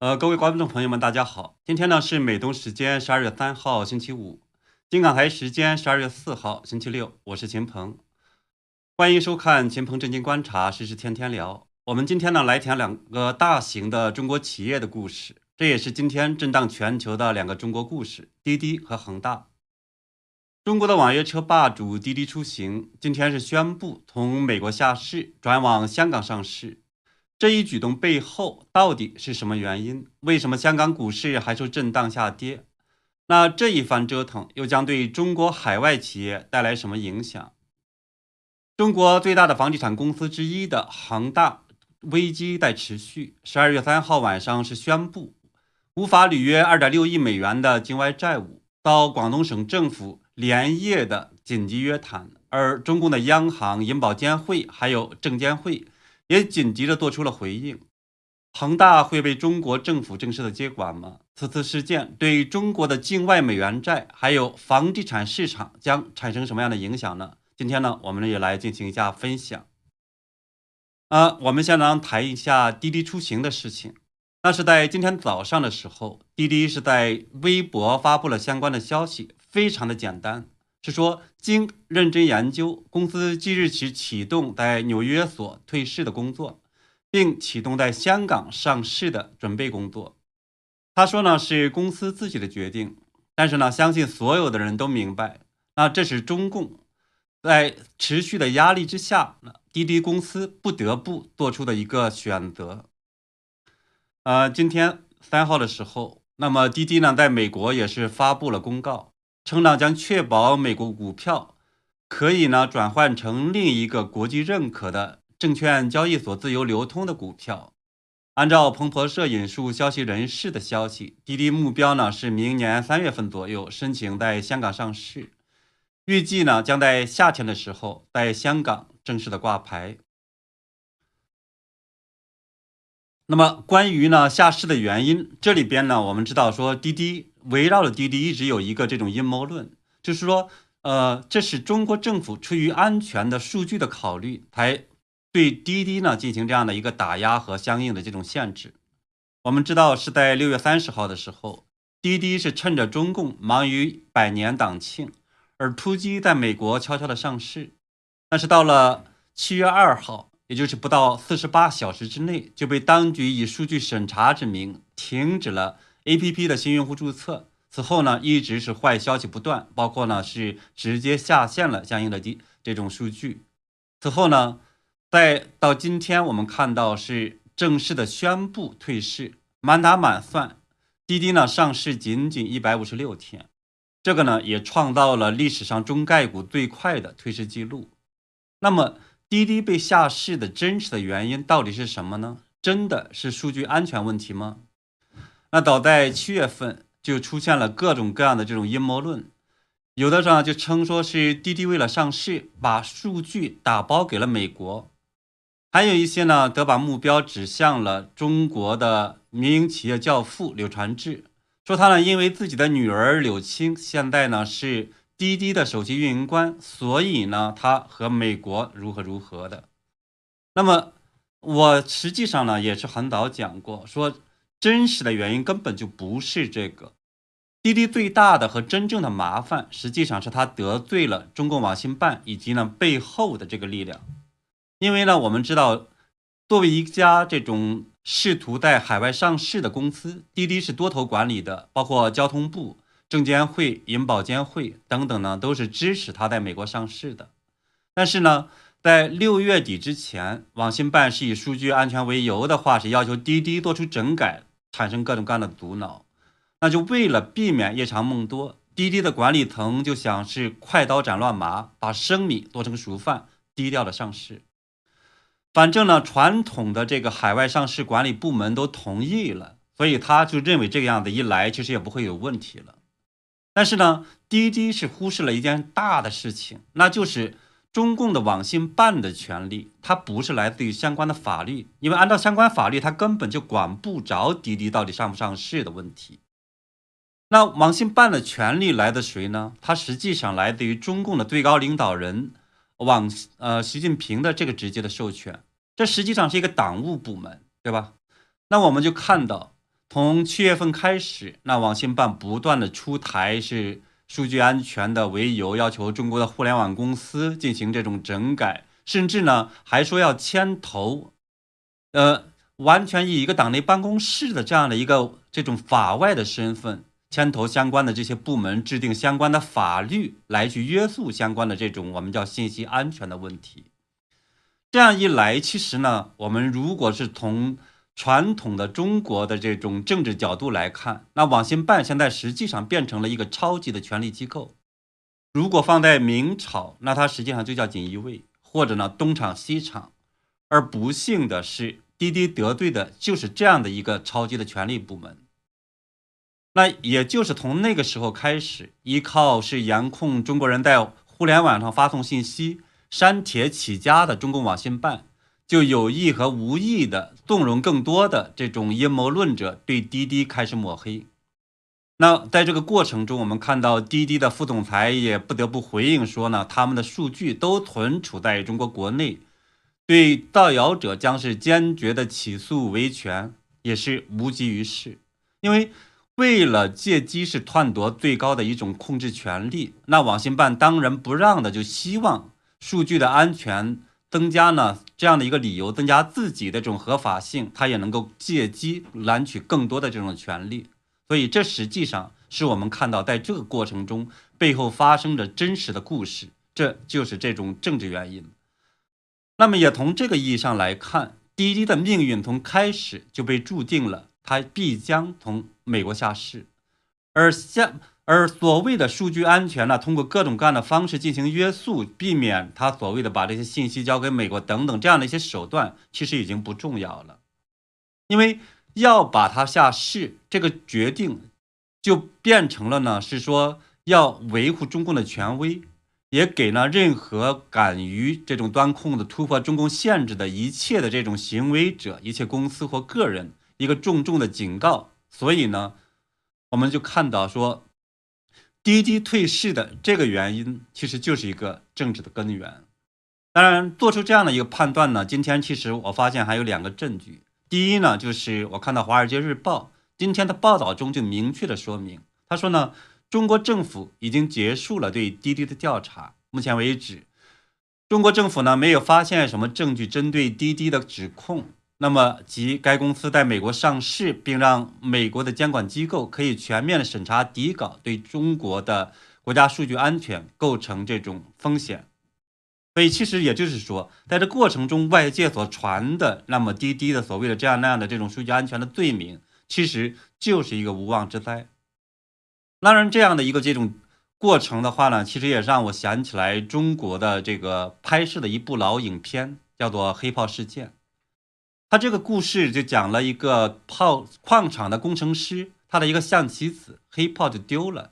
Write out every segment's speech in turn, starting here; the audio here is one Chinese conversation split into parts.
呃，各位观众朋友们，大家好。今天呢是美东时间十二月三号星期五，金港台时间十二月四号星期六。我是秦鹏，欢迎收看秦鹏震惊观察，时事天天聊。我们今天呢来讲两个大型的中国企业的故事，这也是今天震荡全球的两个中国故事：滴滴和恒大。中国的网约车霸主滴滴出行今天是宣布从美国下市，转往香港上市。这一举动背后到底是什么原因？为什么香港股市还受震荡下跌？那这一番折腾又将对中国海外企业带来什么影响？中国最大的房地产公司之一的恒大危机在持续。十二月三号晚上是宣布无法履约二点六亿美元的境外债务，到广东省政府连夜的紧急约谈，而中共的央行、银保监会还有证监会。也紧急的做出了回应，恒大会被中国政府正式的接管吗？此次事件对中国的境外美元债还有房地产市场将产生什么样的影响呢？今天呢，我们也来进行一下分享。啊，我们先来谈一下滴滴出行的事情。那是在今天早上的时候，滴滴是在微博发布了相关的消息，非常的简单。是说，经认真研究，公司即日起启动在纽约所退市的工作，并启动在香港上市的准备工作。他说呢，是公司自己的决定，但是呢，相信所有的人都明白，那这是中共在持续的压力之下，滴滴公司不得不做出的一个选择。呃，今天三号的时候，那么滴滴呢，在美国也是发布了公告。称呢将确保美国股票可以呢转换成另一个国际认可的证券交易所自由流通的股票。按照彭博社引述消息人士的消息，滴滴目标呢是明年三月份左右申请在香港上市，预计呢将在夏天的时候在香港正式的挂牌。那么关于呢下市的原因，这里边呢我们知道说滴滴。围绕着滴滴一直有一个这种阴谋论，就是说，呃，这是中国政府出于安全的数据的考虑，才对滴滴呢进行这样的一个打压和相应的这种限制。我们知道是在六月三十号的时候，滴滴是趁着中共忙于百年党庆而突击在美国悄悄的上市，但是到了七月二号，也就是不到四十八小时之内，就被当局以数据审查之名停止了。A.P.P 的新用户注册，此后呢一直是坏消息不断，包括呢是直接下线了相应的这这种数据。此后呢，再到今天我们看到是正式的宣布退市，满打满算，滴滴呢上市仅仅一百五十六天，这个呢也创造了历史上中概股最快的退市记录。那么滴滴被下市的真实的原因到底是什么呢？真的是数据安全问题吗？那早在七月份就出现了各种各样的这种阴谋论，有的上就称说是滴滴为了上市，把数据打包给了美国，还有一些呢则把目标指向了中国的民营企业教父柳传志，说他呢因为自己的女儿柳青现在呢是滴滴的首席运营官，所以呢他和美国如何如何的。那么我实际上呢也是很早讲过说。真实的原因根本就不是这个，滴滴最大的和真正的麻烦，实际上是他得罪了中共网信办以及呢背后的这个力量。因为呢，我们知道，作为一家这种试图在海外上市的公司，滴滴是多头管理的，包括交通部、证监会、银保监会等等呢，都是支持他在美国上市的。但是呢，在六月底之前，网信办是以数据安全为由的话，是要求滴滴做出整改。产生各种各样的阻挠，那就为了避免夜长梦多，滴滴的管理层就想是快刀斩乱麻，把生米做成熟饭，低调的上市。反正呢，传统的这个海外上市管理部门都同意了，所以他就认为这个样子一来，其实也不会有问题了。但是呢，滴滴是忽视了一件大的事情，那就是。中共的网信办的权利，它不是来自于相关的法律，因为按照相关法律，它根本就管不着滴滴到底上不上市的问题。那网信办的权利来自谁呢？它实际上来自于中共的最高领导人网呃习近平的这个直接的授权，这实际上是一个党务部门，对吧？那我们就看到，从七月份开始，那网信办不断的出台是数据安全的为由，要求中国的互联网公司进行这种整改，甚至呢还说要牵头，呃，完全以一个党内办公室的这样的一个这种法外的身份，牵头相关的这些部门制定相关的法律来去约束相关的这种我们叫信息安全的问题。这样一来，其实呢，我们如果是从传统的中国的这种政治角度来看，那网信办现在实际上变成了一个超级的权力机构。如果放在明朝，那它实际上就叫锦衣卫，或者呢东厂西厂。而不幸的是，滴滴得罪的就是这样的一个超级的权力部门。那也就是从那个时候开始，依靠是严控中国人在互联网上发送信息、删帖起家的中共网信办。就有意和无意的纵容更多的这种阴谋论者对滴滴开始抹黑。那在这个过程中，我们看到滴滴的副总裁也不得不回应说呢，他们的数据都存储在中国国内，对造谣者将是坚决的起诉维权，也是无济于事。因为为了借机是篡夺最高的一种控制权力，那网信办当仁不让的就希望数据的安全。增加呢这样的一个理由，增加自己的这种合法性，他也能够借机揽取更多的这种权利。所以这实际上是我们看到在这个过程中背后发生的真实的故事，这就是这种政治原因。那么也从这个意义上来看，滴滴的命运从开始就被注定了，它必将从美国下市，而下。而所谓的数据安全呢，通过各种各样的方式进行约束，避免他所谓的把这些信息交给美国等等这样的一些手段，其实已经不重要了。因为要把它下市，这个决定就变成了呢，是说要维护中共的权威，也给了任何敢于这种端控的突破中共限制的一切的这种行为者、一切公司或个人一个重重的警告。所以呢，我们就看到说。滴滴退市的这个原因，其实就是一个政治的根源。当然，做出这样的一个判断呢，今天其实我发现还有两个证据。第一呢，就是我看到《华尔街日报》今天的报道中就明确的说明，他说呢，中国政府已经结束了对滴滴的调查。目前为止，中国政府呢没有发现什么证据针对滴滴的指控。那么，即该公司在美国上市，并让美国的监管机构可以全面的审查底稿，对中国的国家数据安全构成这种风险。所以，其实也就是说，在这过程中，外界所传的那么滴滴的所谓的这样那样的这种数据安全的罪名，其实就是一个无妄之灾。当然，这样的一个这种过程的话呢，其实也让我想起来中国的这个拍摄的一部老影片，叫做《黑炮事件》。他这个故事就讲了一个炮矿场的工程师，他的一个象棋子黑炮就丢了，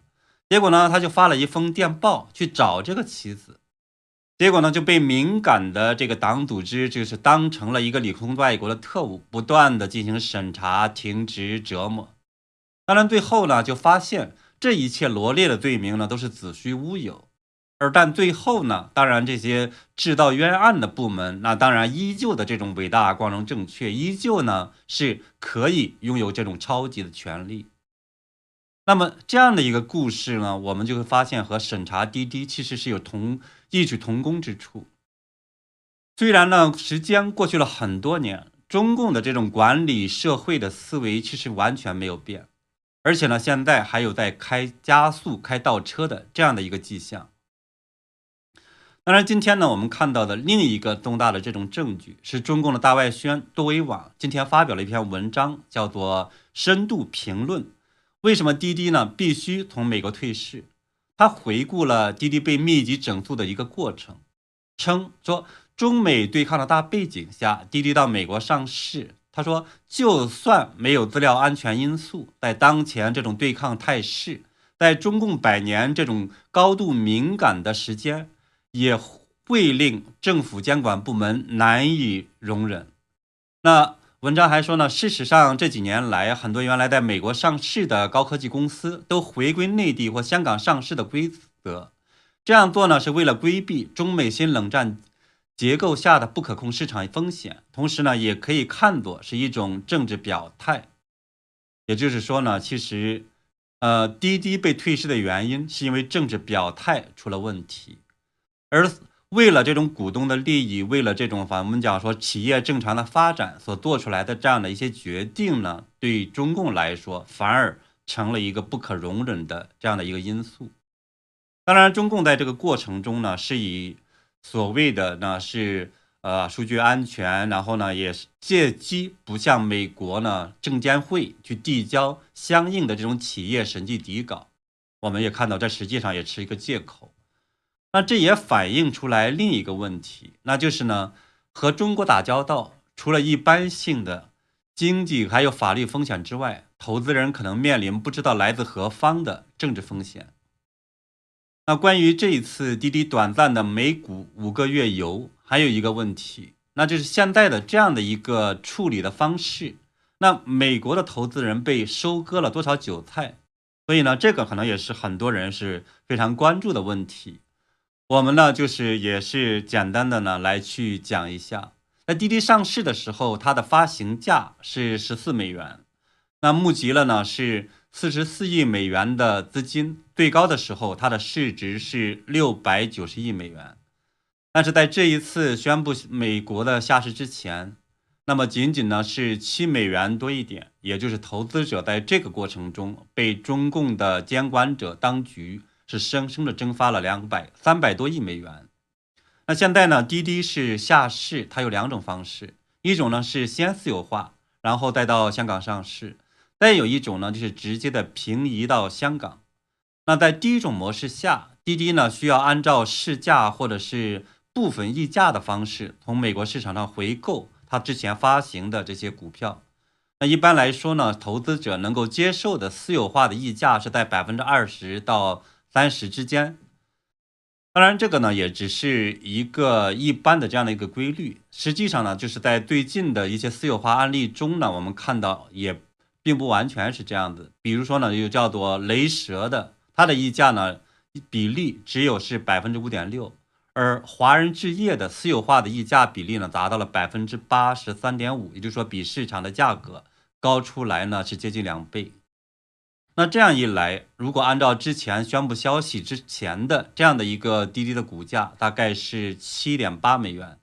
结果呢，他就发了一封电报去找这个棋子，结果呢就被敏感的这个党组织就是当成了一个里空外国的特务，不断的进行审查、停职、折磨。当然最后呢，就发现这一切罗列的罪名呢都是子虚乌有。而但最后呢，当然这些制造冤案的部门，那当然依旧的这种伟大、光荣、正确，依旧呢是可以拥有这种超级的权利。那么这样的一个故事呢，我们就会发现和审查滴滴其实是有同异曲同工之处。虽然呢时间过去了很多年，中共的这种管理社会的思维其实完全没有变，而且呢现在还有在开加速、开倒车的这样的一个迹象。当然，今天呢，我们看到的另一个重大的这种证据是中共的大外宣多维网今天发表了一篇文章，叫做《深度评论：为什么滴滴呢必须从美国退市》。他回顾了滴滴被密集整肃的一个过程，称说中美对抗的大背景下，滴滴到美国上市。他说，就算没有资料安全因素，在当前这种对抗态势，在中共百年这种高度敏感的时间。也会令政府监管部门难以容忍。那文章还说呢，事实上这几年来，很多原来在美国上市的高科技公司都回归内地或香港上市的规则。这样做呢，是为了规避中美新冷战结构下的不可控市场风险，同时呢，也可以看作是一种政治表态。也就是说呢，其实，呃，滴滴被退市的原因是因为政治表态出了问题，而为了这种股东的利益，为了这种反我们讲说企业正常的发展所做出来的这样的一些决定呢，对中共来说反而成了一个不可容忍的这样的一个因素。当然，中共在这个过程中呢，是以所谓的呢是。呃，数据安全，然后呢，也是借机不向美国呢证监会去递交相应的这种企业审计底稿。我们也看到，这实际上也是一个借口。那这也反映出来另一个问题，那就是呢，和中国打交道，除了一般性的经济还有法律风险之外，投资人可能面临不知道来自何方的政治风险。那关于这一次滴滴短暂的美股五个月游，还有一个问题，那就是现在的这样的一个处理的方式，那美国的投资人被收割了多少韭菜？所以呢，这个可能也是很多人是非常关注的问题。我们呢，就是也是简单的呢来去讲一下，在滴滴上市的时候，它的发行价是十四美元，那募集了呢是。四十四亿美元的资金，最高的时候，它的市值是六百九十亿美元。但是在这一次宣布美国的下市之前，那么仅仅呢是七美元多一点，也就是投资者在这个过程中被中共的监管者当局是生生的蒸发了两百三百多亿美元。那现在呢，滴滴是下市，它有两种方式，一种呢是先私有化，然后再到香港上市。再有一种呢，就是直接的平移到香港。那在第一种模式下，滴滴呢需要按照市价或者是部分溢价的方式，从美国市场上回购它之前发行的这些股票。那一般来说呢，投资者能够接受的私有化的溢价是在百分之二十到三十之间。当然，这个呢也只是一个一般的这样的一个规律。实际上呢，就是在最近的一些私有化案例中呢，我们看到也。并不完全是这样子，比如说呢，又叫做雷蛇的，它的溢价呢比例只有是百分之五点六，而华人置业的私有化的溢价比例呢达到了百分之八十三点五，也就是说比市场的价格高出来呢是接近两倍。那这样一来，如果按照之前宣布消息之前的这样的一个滴滴的股价，大概是七点八美元，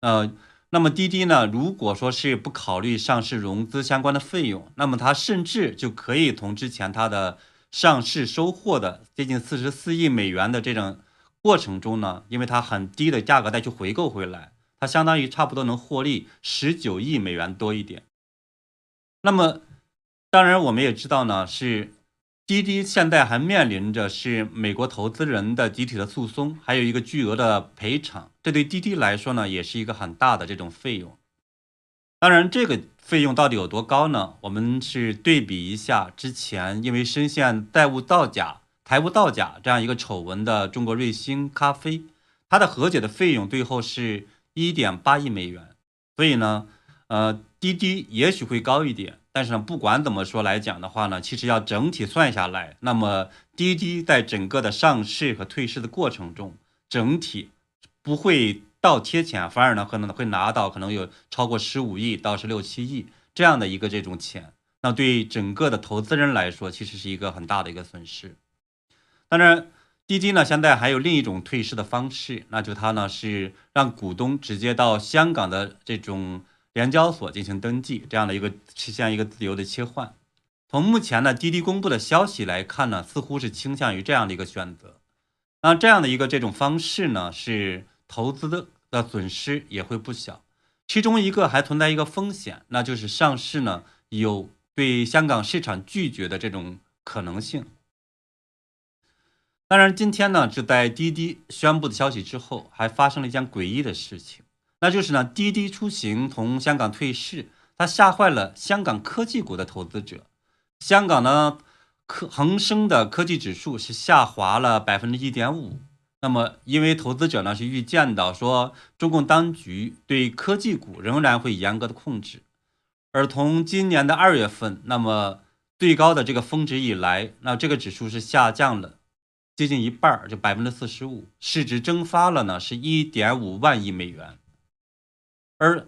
呃。那么滴滴呢？如果说是不考虑上市融资相关的费用，那么它甚至就可以从之前它的上市收获的接近四十四亿美元的这种过程中呢，因为它很低的价格再去回购回来，它相当于差不多能获利十九亿美元多一点。那么，当然我们也知道呢，是。滴滴现在还面临着是美国投资人的集体的诉讼，还有一个巨额的赔偿，这对滴滴来说呢，也是一个很大的这种费用。当然，这个费用到底有多高呢？我们是对比一下之前因为深陷债务造假、财务造假这样一个丑闻的中国瑞星咖啡，它的和解的费用最后是一点八亿美元。所以呢，呃，滴滴也许会高一点。但是呢，不管怎么说来讲的话呢，其实要整体算下来，那么滴滴在整个的上市和退市的过程中，整体不会倒贴钱，反而呢可能会拿到可能有超过十五亿到十六七亿这样的一个这种钱。那对整个的投资人来说，其实是一个很大的一个损失。当然，滴滴呢现在还有另一种退市的方式，那就它呢是让股东直接到香港的这种。联交所进行登记，这样的一个实现一个自由的切换。从目前呢滴滴公布的消息来看呢，似乎是倾向于这样的一个选择。那这样的一个这种方式呢，是投资的的损失也会不小。其中一个还存在一个风险，那就是上市呢有对香港市场拒绝的这种可能性。当然，今天呢是在滴滴宣布的消息之后，还发生了一件诡异的事情。那就是呢，滴滴出行从香港退市，它吓坏了香港科技股的投资者。香港呢，科恒生的科技指数是下滑了百分之一点五。那么，因为投资者呢是预见到说，中共当局对科技股仍然会严格的控制。而从今年的二月份，那么最高的这个峰值以来，那这个指数是下降了接近一半，就百分之四十五，市值蒸发了呢，是一点五万亿美元。而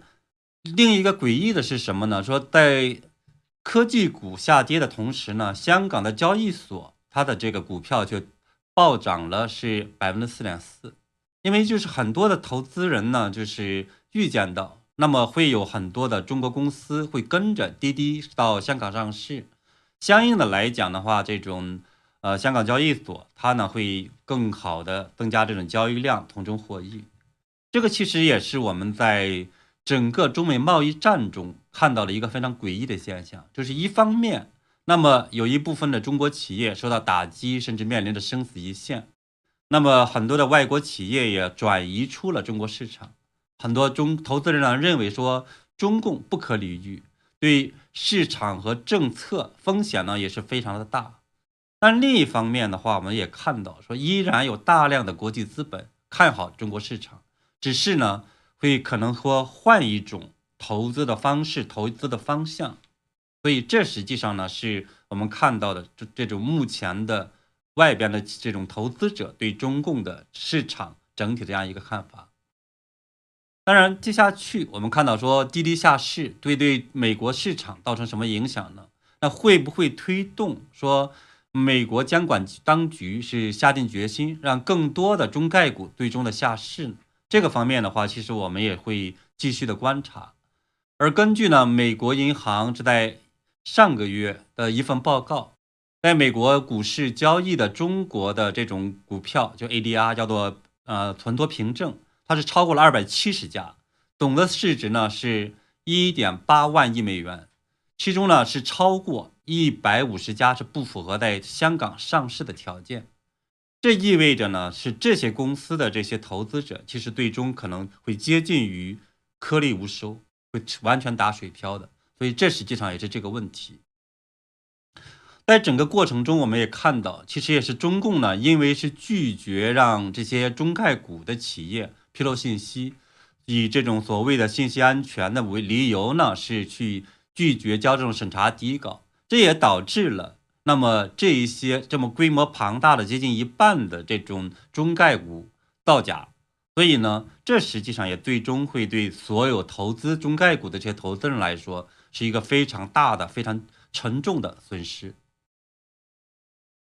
另一个诡异的是什么呢？说在科技股下跌的同时呢，香港的交易所它的这个股票就暴涨了，是百分之四点四。因为就是很多的投资人呢，就是预见到，那么会有很多的中国公司会跟着滴滴到香港上市，相应的来讲的话，这种呃香港交易所它呢会更好的增加这种交易量，从中获益。这个其实也是我们在整个中美贸易战中看到了一个非常诡异的现象，就是一方面，那么有一部分的中国企业受到打击，甚至面临着生死一线。那么很多的外国企业也转移出了中国市场，很多中投资人呢认为说中共不可理喻，对市场和政策风险呢也是非常的大。但另一方面的话，我们也看到说依然有大量的国际资本看好中国市场，只是呢会可能说换一种投资的方式、投资的方向。所以这实际上呢是我们看到的这这种目前的。外边的这种投资者对中共的市场整体这样一个看法。当然，接下去我们看到说滴滴下市对对美国市场造成什么影响呢？那会不会推动说美国监管当局是下定决心让更多的中概股最终的下市呢？这个方面的话，其实我们也会继续的观察。而根据呢，美国银行是在上个月的一份报告。在美国股市交易的中国的这种股票，就 ADR，叫做呃存托凭证，它是超过了二百七十家，总的市值呢是一点八万亿美元，其中呢是超过一百五十家是不符合在香港上市的条件，这意味着呢是这些公司的这些投资者其实最终可能会接近于颗粒无收，会完全打水漂的，所以这实际上也是这个问题。在整个过程中，我们也看到，其实也是中共呢，因为是拒绝让这些中概股的企业披露信息，以这种所谓的信息安全的为理由呢，是去拒绝交这种审查底稿，这也导致了那么这一些这么规模庞大的接近一半的这种中概股造假，所以呢，这实际上也最终会对所有投资中概股的这些投资人来说，是一个非常大的、非常沉重的损失。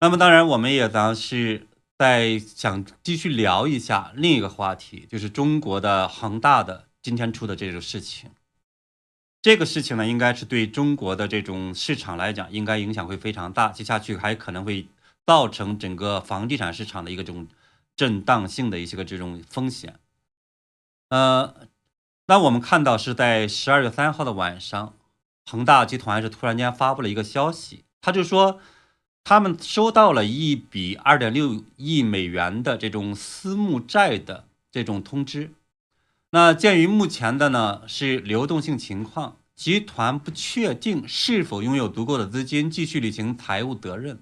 那么当然，我们也当是在想继续聊一下另一个话题，就是中国的恒大的今天出的这种事情。这个事情呢，应该是对中国的这种市场来讲，应该影响会非常大，接下去还可能会造成整个房地产市场的一个这种震荡性的一些个这种风险。呃，那我们看到是在十二月三号的晚上，恒大集团是突然间发布了一个消息，他就说。他们收到了一笔二点六亿美元的这种私募债的这种通知。那鉴于目前的呢是流动性情况，集团不确定是否拥有足够的资金继续履行财务责任。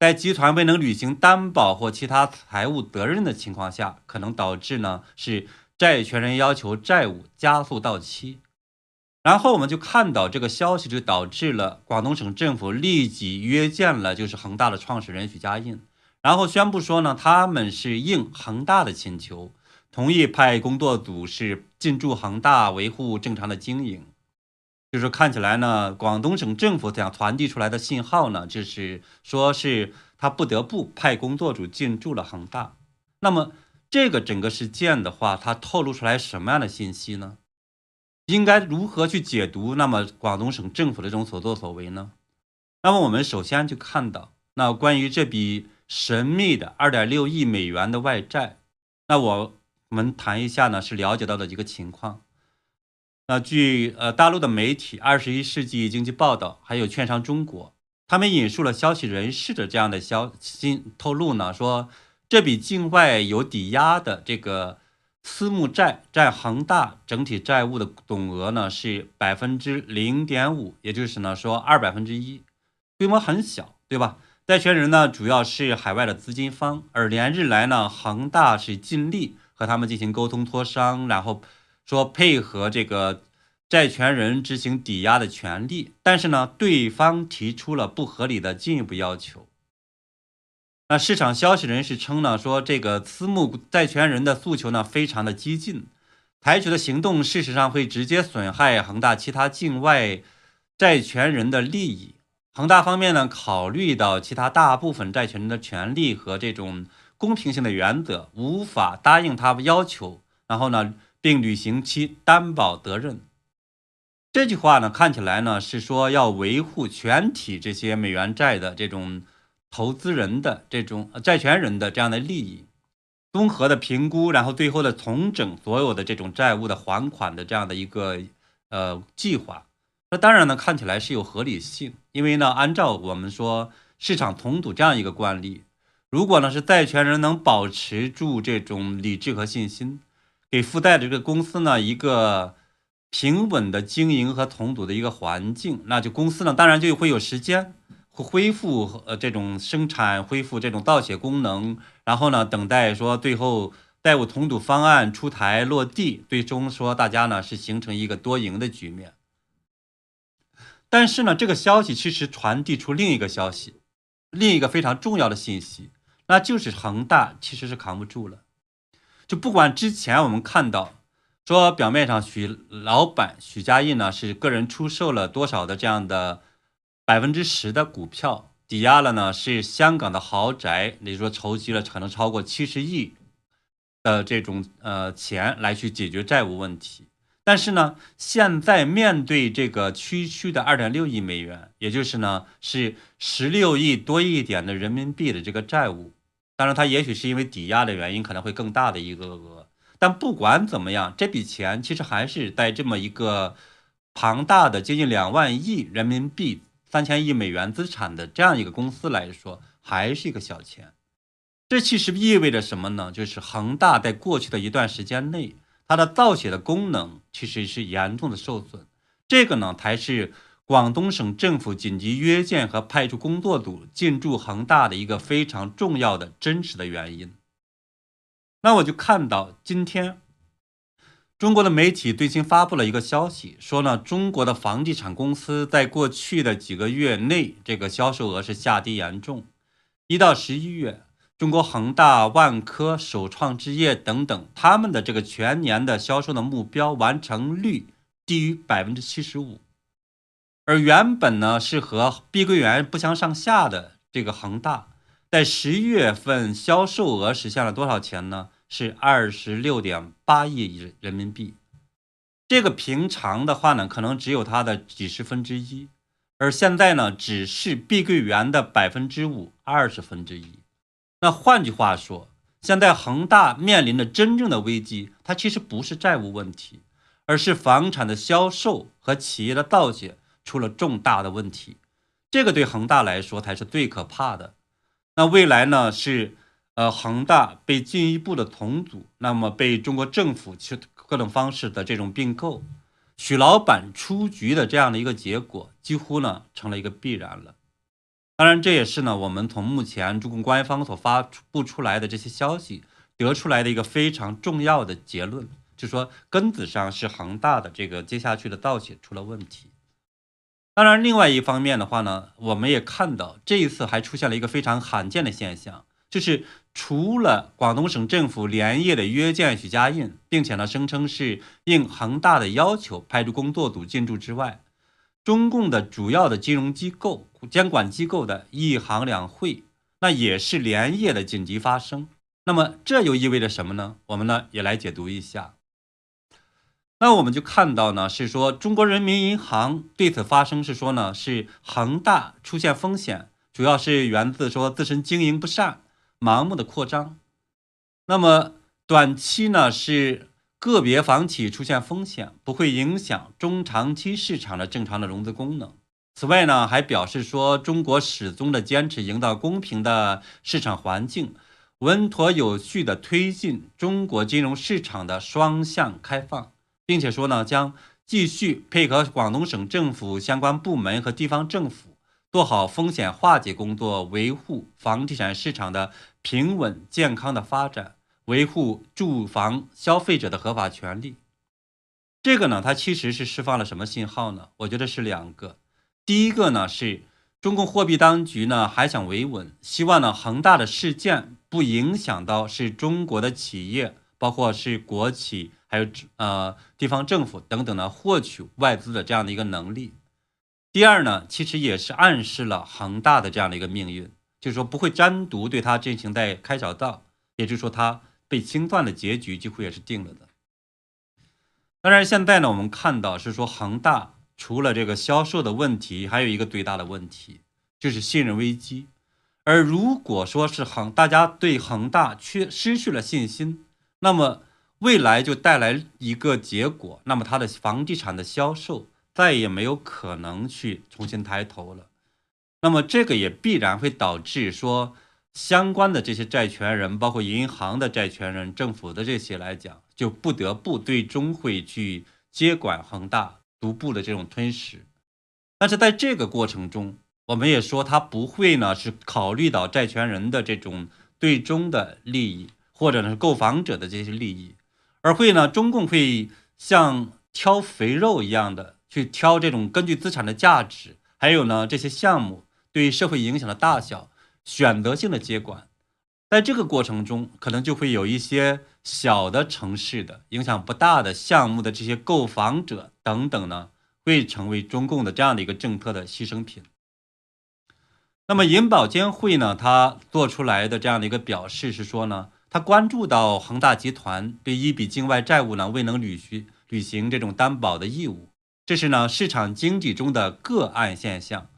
在集团未能履行担保或其他财务责任的情况下，可能导致呢是债权人要求债务加速到期。然后我们就看到这个消息，就导致了广东省政府立即约见了就是恒大的创始人许家印，然后宣布说呢，他们是应恒大的请求，同意派工作组是进驻恒大，维护正常的经营。就是看起来呢，广东省政府想传递出来的信号呢，就是说是他不得不派工作组进驻了恒大。那么这个整个事件的话，它透露出来什么样的信息呢？应该如何去解读那么广东省政府的这种所作所为呢？那么我们首先就看到，那关于这笔神秘的二点六亿美元的外债，那我我们谈一下呢是了解到的一个情况。那据呃大陆的媒体《二十一世纪经济报道》还有《券商中国》，他们引述了消息人士的这样的消息透露呢，说这笔境外有抵押的这个。私募债占恒大整体债务的总额呢是百分之零点五，也就是呢说二百分之一，规模很小，对吧？债权人呢主要是海外的资金方，而连日来呢恒大是尽力和他们进行沟通磋商，然后说配合这个债权人执行抵押的权利，但是呢对方提出了不合理的进一步要求。那市场消息人士称呢，说这个私募债权人的诉求呢非常的激进，采取的行动事实上会直接损害恒大其他境外债权人的利益。恒大方面呢，考虑到其他大部分债权人的权利和这种公平性的原则，无法答应他要求，然后呢，并履行其担保责任。这句话呢，看起来呢是说要维护全体这些美元债的这种投资人的这种债权人的这样的利益，综合的评估，然后最后的重整所有的这种债务的还款的这样的一个呃计划。那当然呢，看起来是有合理性，因为呢，按照我们说市场重组这样一个惯例，如果呢是债权人能保持住这种理智和信心，给负债的这个公司呢一个平稳的经营和重组的一个环境，那就公司呢当然就会有时间会恢复呃这种生产，恢复这种造血功能，然后呢等待说最后债务重组方案出台落地，最终说大家呢是形成一个多赢的局面。但是呢，这个消息其实传递出另一个消息，另一个非常重要的信息，那就是恒大其实是扛不住了。就不管之前我们看到说表面上许老板许家印呢是个人出售了多少的这样的百分之十的股票，抵押了呢是香港的豪宅，也就是说筹集了可能超过七十亿的这种呃钱来去解决债务问题。但是呢，现在面对这个区区的二点六亿美元，也就是呢是十六亿多一点的人民币的这个债务，当然它也许是因为抵押的原因，可能会更大的一个额。但不管怎么样，这笔钱其实还是在这么一个庞大的接近两万亿人民币、三千亿美元资产的这样一个公司来说，还是一个小钱。这其实意味着什么呢？就是恒大在过去的一段时间内。它的造血的功能其实是严重的受损，这个呢才是广东省政府紧急约见和派出工作组进驻恒大的一个非常重要的真实的原因。那我就看到今天中国的媒体最新发布了一个消息，说呢中国的房地产公司在过去的几个月内，这个销售额是下跌严重，一到十一月。中国恒大、万科、首创置业等等，他们的这个全年的销售的目标完成率低于百分之七十五，而原本呢是和碧桂园不相上下的这个恒大，在十一月份销售额实现了多少钱呢？是二十六点八亿人民币，这个平常的话呢，可能只有它的几十分之一，而现在呢，只是碧桂园的百分之五，二十分之一。那换句话说，现在恒大面临的真正的危机，它其实不是债务问题，而是房产的销售和企业的倒写出了重大的问题。这个对恒大来说才是最可怕的。那未来呢？是呃，恒大被进一步的重组，那么被中国政府去各种方式的这种并购，许老板出局的这样的一个结果，几乎呢成了一个必然了。当然，这也是呢，我们从目前中共官方所发布出来的这些消息得出来的一个非常重要的结论，就说根子上是恒大的这个接下去的造血出了问题。当然，另外一方面的话呢，我们也看到这一次还出现了一个非常罕见的现象，就是除了广东省政府连夜的约见许家印，并且呢声称是应恒大的要求派出工作组进驻之外。中共的主要的金融机构、监管机构的一行两会，那也是连夜的紧急发生。那么这又意味着什么呢？我们呢也来解读一下。那我们就看到呢，是说中国人民银行对此发声是说呢，是恒大出现风险，主要是源自说自身经营不善、盲目的扩张。那么短期呢是。个别房企出现风险，不会影响中长期市场的正常的融资功能。此外呢，还表示说，中国始终的坚持营造公平的市场环境，稳妥有序的推进中国金融市场的双向开放，并且说呢，将继续配合广东省政府相关部门和地方政府，做好风险化解工作，维护房地产市场的平稳健康的发展。维护住房消费者的合法权利，这个呢，它其实是释放了什么信号呢？我觉得是两个。第一个呢，是中共货币当局呢还想维稳，希望呢恒大的事件不影响到是中国的企业，包括是国企，还有呃地方政府等等呢获取外资的这样的一个能力。第二呢，其实也是暗示了恒大的这样的一个命运，就是说不会单独对它进行在开小灶，也就是说它被清算的结局几乎也是定了的。当然，现在呢，我们看到是说恒大除了这个销售的问题，还有一个最大的问题就是信任危机。而如果说是恒大家对恒大缺失去了信心，那么未来就带来一个结果，那么它的房地产的销售。再也没有可能去重新抬头了，那么这个也必然会导致说相关的这些债权人，包括银行的债权人、政府的这些来讲，就不得不最终会去接管恒大，逐步的这种吞噬。但是在这个过程中，我们也说他不会呢是考虑到债权人的这种最终的利益，或者呢是购房者的这些利益，而会呢中共会像挑肥肉一样的。去挑这种根据资产的价值，还有呢这些项目对社会影响的大小，选择性的接管，在这个过程中，可能就会有一些小的城市的影响不大的项目的这些购房者等等呢，会成为中共的这样的一个政策的牺牲品。那么银保监会呢，他做出来的这样的一个表示是说呢，他关注到恒大集团对一笔境外债务呢未能履行履行这种担保的义务。这是呢市场经济中的个案现象，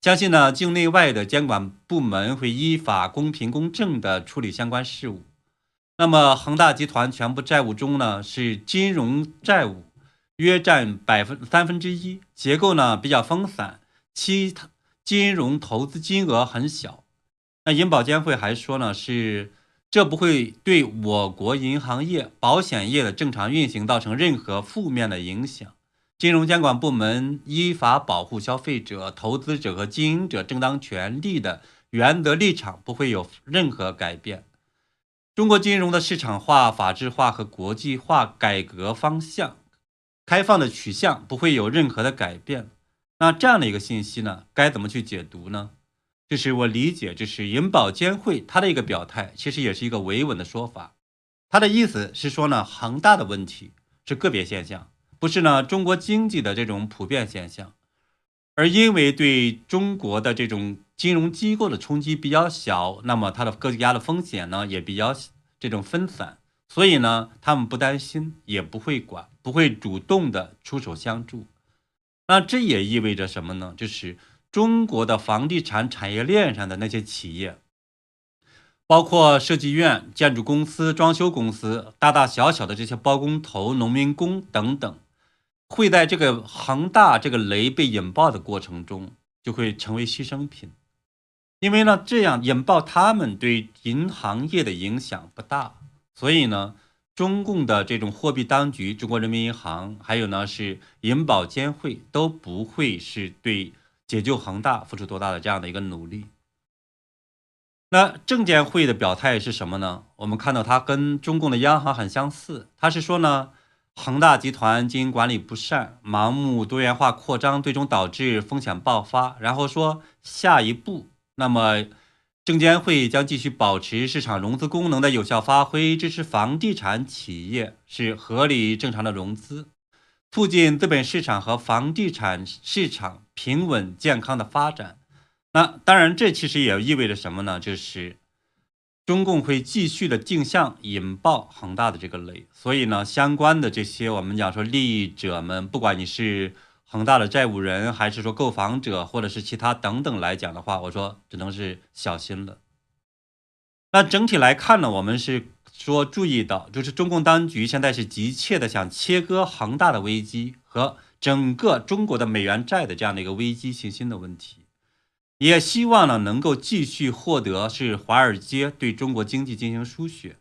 相信呢境内外的监管部门会依法公平公正的处理相关事务。那么恒大集团全部债务中呢是金融债务约占百分三分之一，结构呢比较分散，其金融投资金额很小。那银保监会还说呢是这不会对我国银行业、保险业的正常运行造成任何负面的影响。金融监管部门依法保护消费者、投资者和经营者正当权利的原则立场不会有任何改变。中国金融的市场化、法治化和国际化改革方向、开放的取向不会有任何的改变。那这样的一个信息呢，该怎么去解读呢？就是我理解，这是银保监会它的一个表态，其实也是一个维稳的说法。它的意思是说呢，恒大的问题是个别现象。不是呢，中国经济的这种普遍现象，而因为对中国的这种金融机构的冲击比较小，那么它的各家的风险呢也比较这种分散，所以呢，他们不担心，也不会管，不会主动的出手相助。那这也意味着什么呢？就是中国的房地产产业链上的那些企业，包括设计院、建筑公司、装修公司，大大小小的这些包工头、农民工等等。会在这个恒大这个雷被引爆的过程中，就会成为牺牲品，因为呢，这样引爆他们对银行业的影响不大，所以呢，中共的这种货币当局、中国人民银行，还有呢是银保监会都不会是对解救恒大付出多大的这样的一个努力。那证监会的表态是什么呢？我们看到它跟中共的央行很相似，它是说呢。恒大集团经营管理不善，盲目多元化扩张，最终导致风险爆发。然后说下一步，那么证监会将继续保持市场融资功能的有效发挥，支持房地产企业是合理正常的融资，促进资本市场和房地产市场平稳健康的发展。那当然，这其实也意味着什么呢？就是。中共会继续的定向引爆恒大的这个雷，所以呢，相关的这些我们讲说利益者们，不管你是恒大的债务人，还是说购房者，或者是其他等等来讲的话，我说只能是小心了。那整体来看呢，我们是说注意到，就是中共当局现在是急切的想切割恒大的危机和整个中国的美元债的这样的一个危机信心的问题。也希望呢能够继续获得是华尔街对中国经济进行输血。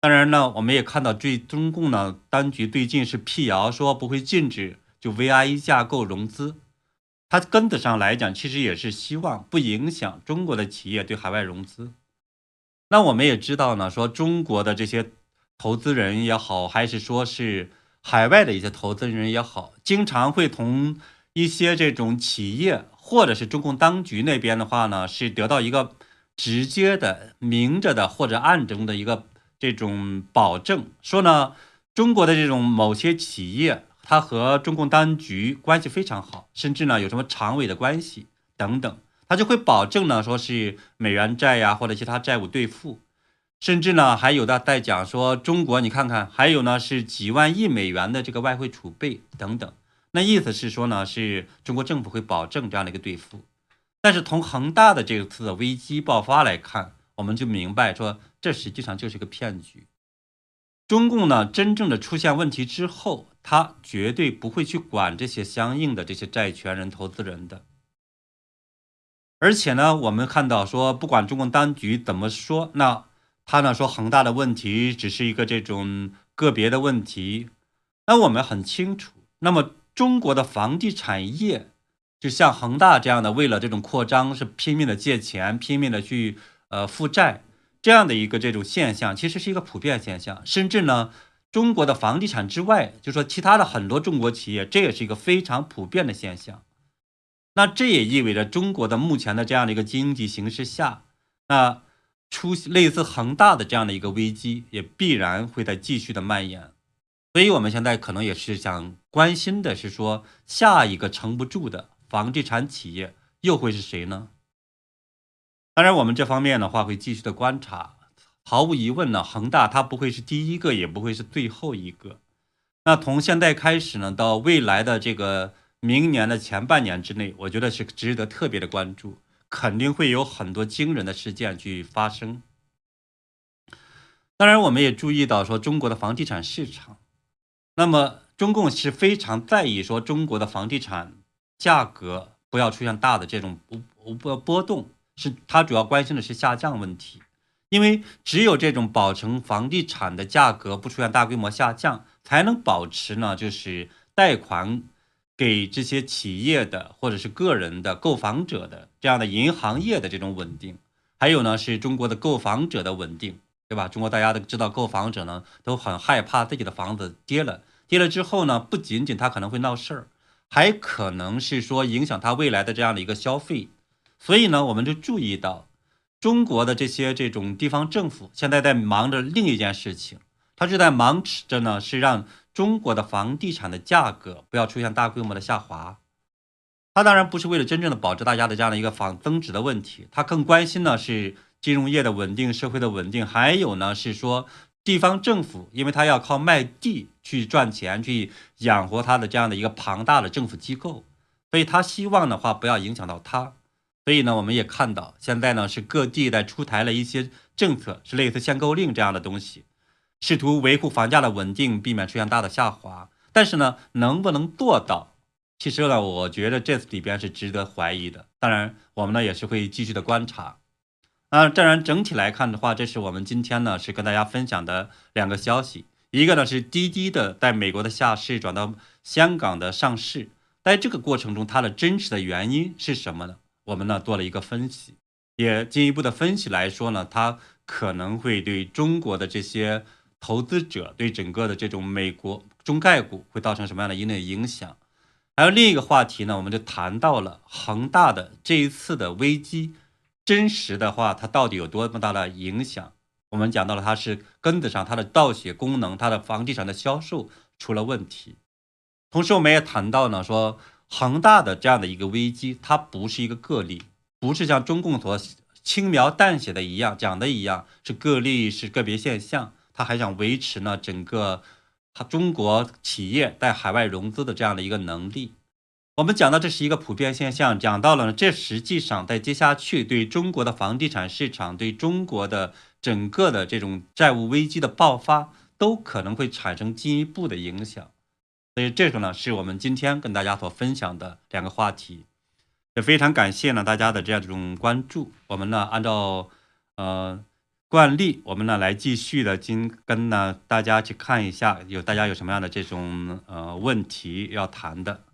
当然呢，我们也看到最中共呢当局最近是辟谣说不会禁止就 VIE 架构融资，它根子上来讲其实也是希望不影响中国的企业对海外融资。那我们也知道呢，说中国的这些投资人也好，还是说是海外的一些投资人也好，经常会同一些这种企业。或者是中共当局那边的话呢，是得到一个直接的、明着的或者暗中的一个这种保证，说呢，中国的这种某些企业，它和中共当局关系非常好，甚至呢有什么常委的关系等等，他就会保证呢说是美元债呀或者其他债务兑付，甚至呢还有的在讲说中国你看看还有呢是几万亿美元的这个外汇储备等等，那意思是说呢是中国政府会保证这样的一个兑付，但是从恒大的这次的危机爆发来看，我们就明白说这实际上就是个骗局。中共呢，真正的出现问题之后，他绝对不会去管这些相应的这些债权人、投资人的。而且呢，我们看到说，不管中共当局怎么说，那他呢说恒大的问题只是一个这种个别的问题，那我们很清楚，那么中国的房地产业，就像恒大这样的，为了这种扩张是拼命的借钱，拼命的去呃负债。这样的一个这种现象，其实是一个普遍现象，甚至呢，中国的房地产之外，就说其他的很多中国企业，这也是一个非常普遍的现象。那这也意味着中国的目前的这样的一个经济形势下，那出类似恒大的这样的一个危机，也必然会在继续的蔓延。所以，我们现在可能也是想关心的是说，下一个撑不住的房地产企业又会是谁呢？当然，我们这方面的话会继续的观察。毫无疑问呢，恒大它不会是第一个，也不会是最后一个。那从现在开始呢，到未来的这个明年的前半年之内，我觉得是值得特别的关注，肯定会有很多惊人的事件去发生。当然，我们也注意到说中国的房地产市场，那么中共是非常在意说中国的房地产价格不要出现大的这种波波波动。是他主要关心的是下降问题，因为只有这种保证房地产的价格不出现大规模下降，才能保持呢，就是贷款给这些企业的或者是个人的购房者的这样的银行业的这种稳定，还有呢是中国的购房者的稳定，对吧？中国大家都知道，购房者呢都很害怕自己的房子跌了，跌了之后呢，不仅仅他可能会闹事儿，还可能是说影响他未来的这样的一个消费。所以呢，我们就注意到，中国的这些这种地方政府现在在忙着另一件事情，他是在忙着呢，是让中国的房地产的价格不要出现大规模的下滑。他当然不是为了真正的保证大家的这样的一个房增值的问题，他更关心呢是金融业的稳定、社会的稳定，还有呢是说地方政府，因为他要靠卖地去赚钱，去养活他的这样的一个庞大的政府机构，所以他希望的话不要影响到他。所以呢，我们也看到，现在呢是各地在出台了一些政策，是类似限购令这样的东西，试图维护房价的稳定，避免出现大的下滑。但是呢，能不能做到？其实呢，我觉得这里边是值得怀疑的。当然，我们呢也是会继续的观察。啊，当然整体来看的话，这是我们今天呢是跟大家分享的两个消息，一个呢是滴滴的在美国的下市转到香港的上市，在这个过程中，它的真实的原因是什么呢？我们呢做了一个分析，也进一步的分析来说呢，它可能会对中国的这些投资者，对整个的这种美国中概股会造成什么样的一定的影响？还有另一个话题呢，我们就谈到了恒大的这一次的危机，真实的话它到底有多么大的影响？我们讲到了它是根子上它的造血功能，它的房地产的销售出了问题。同时我们也谈到呢说。恒大的这样的一个危机，它不是一个个例，不是像中共所轻描淡写的一样讲的一样是个例，是个别现象。他还想维持呢整个他中国企业在海外融资的这样的一个能力。我们讲到这是一个普遍现象，讲到了呢，这实际上在接下去对中国的房地产市场，对中国的整个的这种债务危机的爆发，都可能会产生进一步的影响。所以这个呢，是我们今天跟大家所分享的两个话题，也非常感谢呢大家的这样一种关注。我们呢按照呃惯例，我们呢来继续的今跟呢大家去看一下，有大家有什么样的这种呃问题要谈的。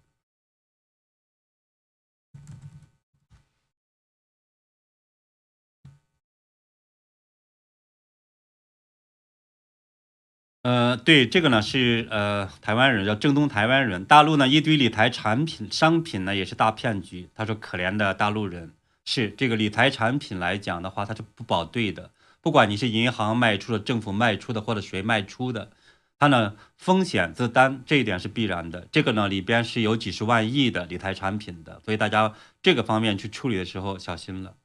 呃，对这个呢是呃台湾人叫正宗台湾人，大陆呢一堆理财产品商品呢也是大骗局。他说可怜的大陆人是这个理财产品来讲的话，它是不保对的。不管你是银行卖出的、政府卖出的或者谁卖出的，它呢风险自担，这一点是必然的。这个呢里边是有几十万亿的理财产品的，所以大家这个方面去处理的时候小心了。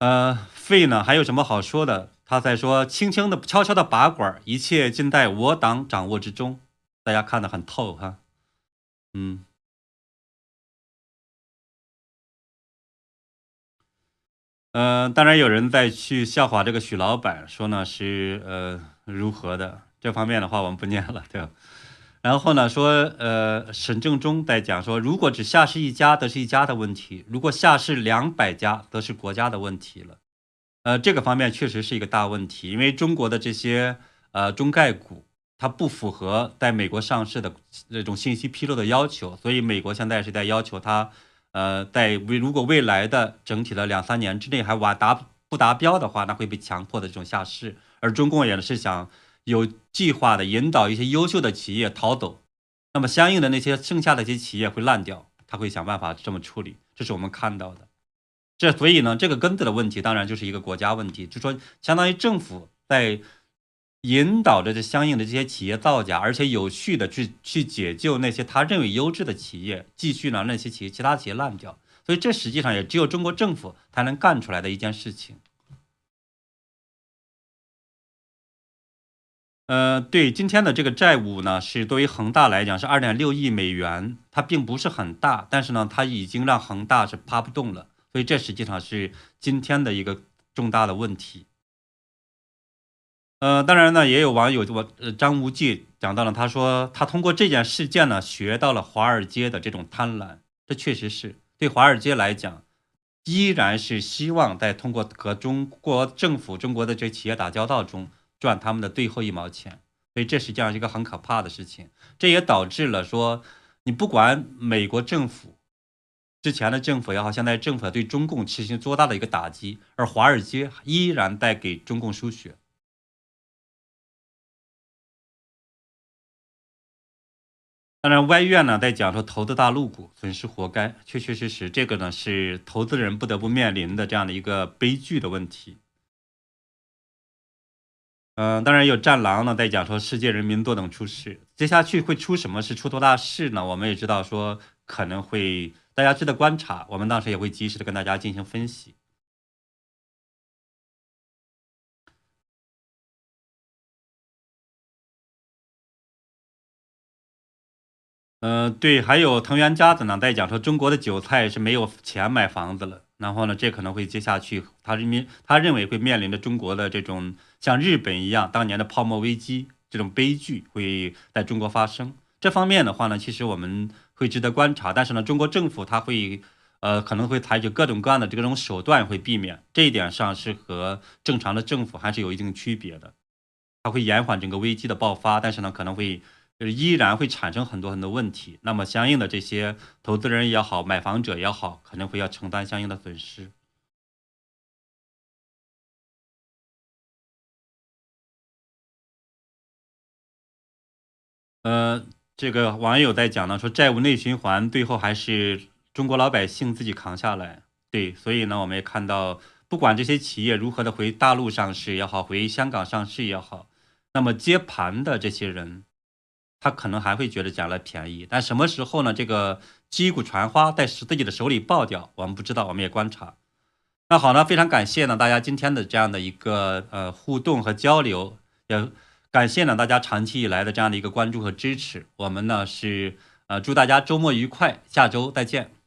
呃，费呢还有什么好说的？他在说轻轻的、悄悄的拔管，一切尽在我党掌握之中。大家看得很透哈，嗯。嗯，当然有人在去笑话这个许老板，说呢是呃如何的这方面的话，我们不念了，对吧？然后呢说呃沈正中在讲说，如果只下市一家，则是一家的问题；如果下市两百家，则是国家的问题了。呃，这个方面确实是一个大问题，因为中国的这些呃中概股，它不符合在美国上市的那种信息披露的要求，所以美国现在是在要求它。呃，在未如果未来的整体的两三年之内还完达不达标的话，那会被强迫的这种下市。而中共也是想有计划的引导一些优秀的企业逃走，那么相应的那些剩下的一些企业会烂掉，他会想办法这么处理，这是我们看到的。这所以呢，这个根子的问题当然就是一个国家问题，就说相当于政府在。引导着这相应的这些企业造假，而且有序的去去解救那些他认为优质的企业，继续让那些企业其他企业烂掉。所以这实际上也只有中国政府才能干出来的一件事情。呃，对今天的这个债务呢，是对于恒大来讲是二点六亿美元，它并不是很大，但是呢，它已经让恒大是趴不动了。所以这实际上是今天的一个重大的问题。呃，当然呢，也有网友我呃张无忌讲到了，他说他通过这件事件呢，学到了华尔街的这种贪婪，这确实是对华尔街来讲，依然是希望在通过和中国政府、中国的这企业打交道中赚他们的最后一毛钱，所以这实际上是一个很可怕的事情。这也导致了说，你不管美国政府之前的政府也好，现在政府对中共实行多大的一个打击，而华尔街依然在给中共输血。当然，歪院呢在讲说投资大陆股损失活该，确确实实，这个呢是投资人不得不面临的这样的一个悲剧的问题。嗯，当然有战狼呢在讲说世界人民坐等出事，接下去会出什么事，出多大事呢？我们也知道说可能会大家值得观察，我们当时也会及时的跟大家进行分析。嗯，对，还有藤原家子呢，在讲说中国的韭菜是没有钱买房子了，然后呢，这可能会接下去，他认为他认为会面临着中国的这种像日本一样当年的泡沫危机这种悲剧会在中国发生。这方面的话呢，其实我们会值得观察，但是呢，中国政府他会呃可能会采取各种各样的这种手段会避免，这一点上是和正常的政府还是有一定区别的，他会延缓整个危机的爆发，但是呢，可能会。就是依然会产生很多很多问题，那么相应的这些投资人也好，买房者也好，可能会要承担相应的损失。呃，这个网友在讲呢，说债务内循环最后还是中国老百姓自己扛下来。对，所以呢，我们也看到，不管这些企业如何的回大陆上市也好，回香港上市也好，那么接盘的这些人。他可能还会觉得捡了便宜，但什么时候呢？这个击鼓传花在自己的手里爆掉，我们不知道，我们也观察。那好呢，非常感谢呢大家今天的这样的一个呃互动和交流，也感谢呢大家长期以来的这样的一个关注和支持。我们呢是呃祝大家周末愉快，下周再见。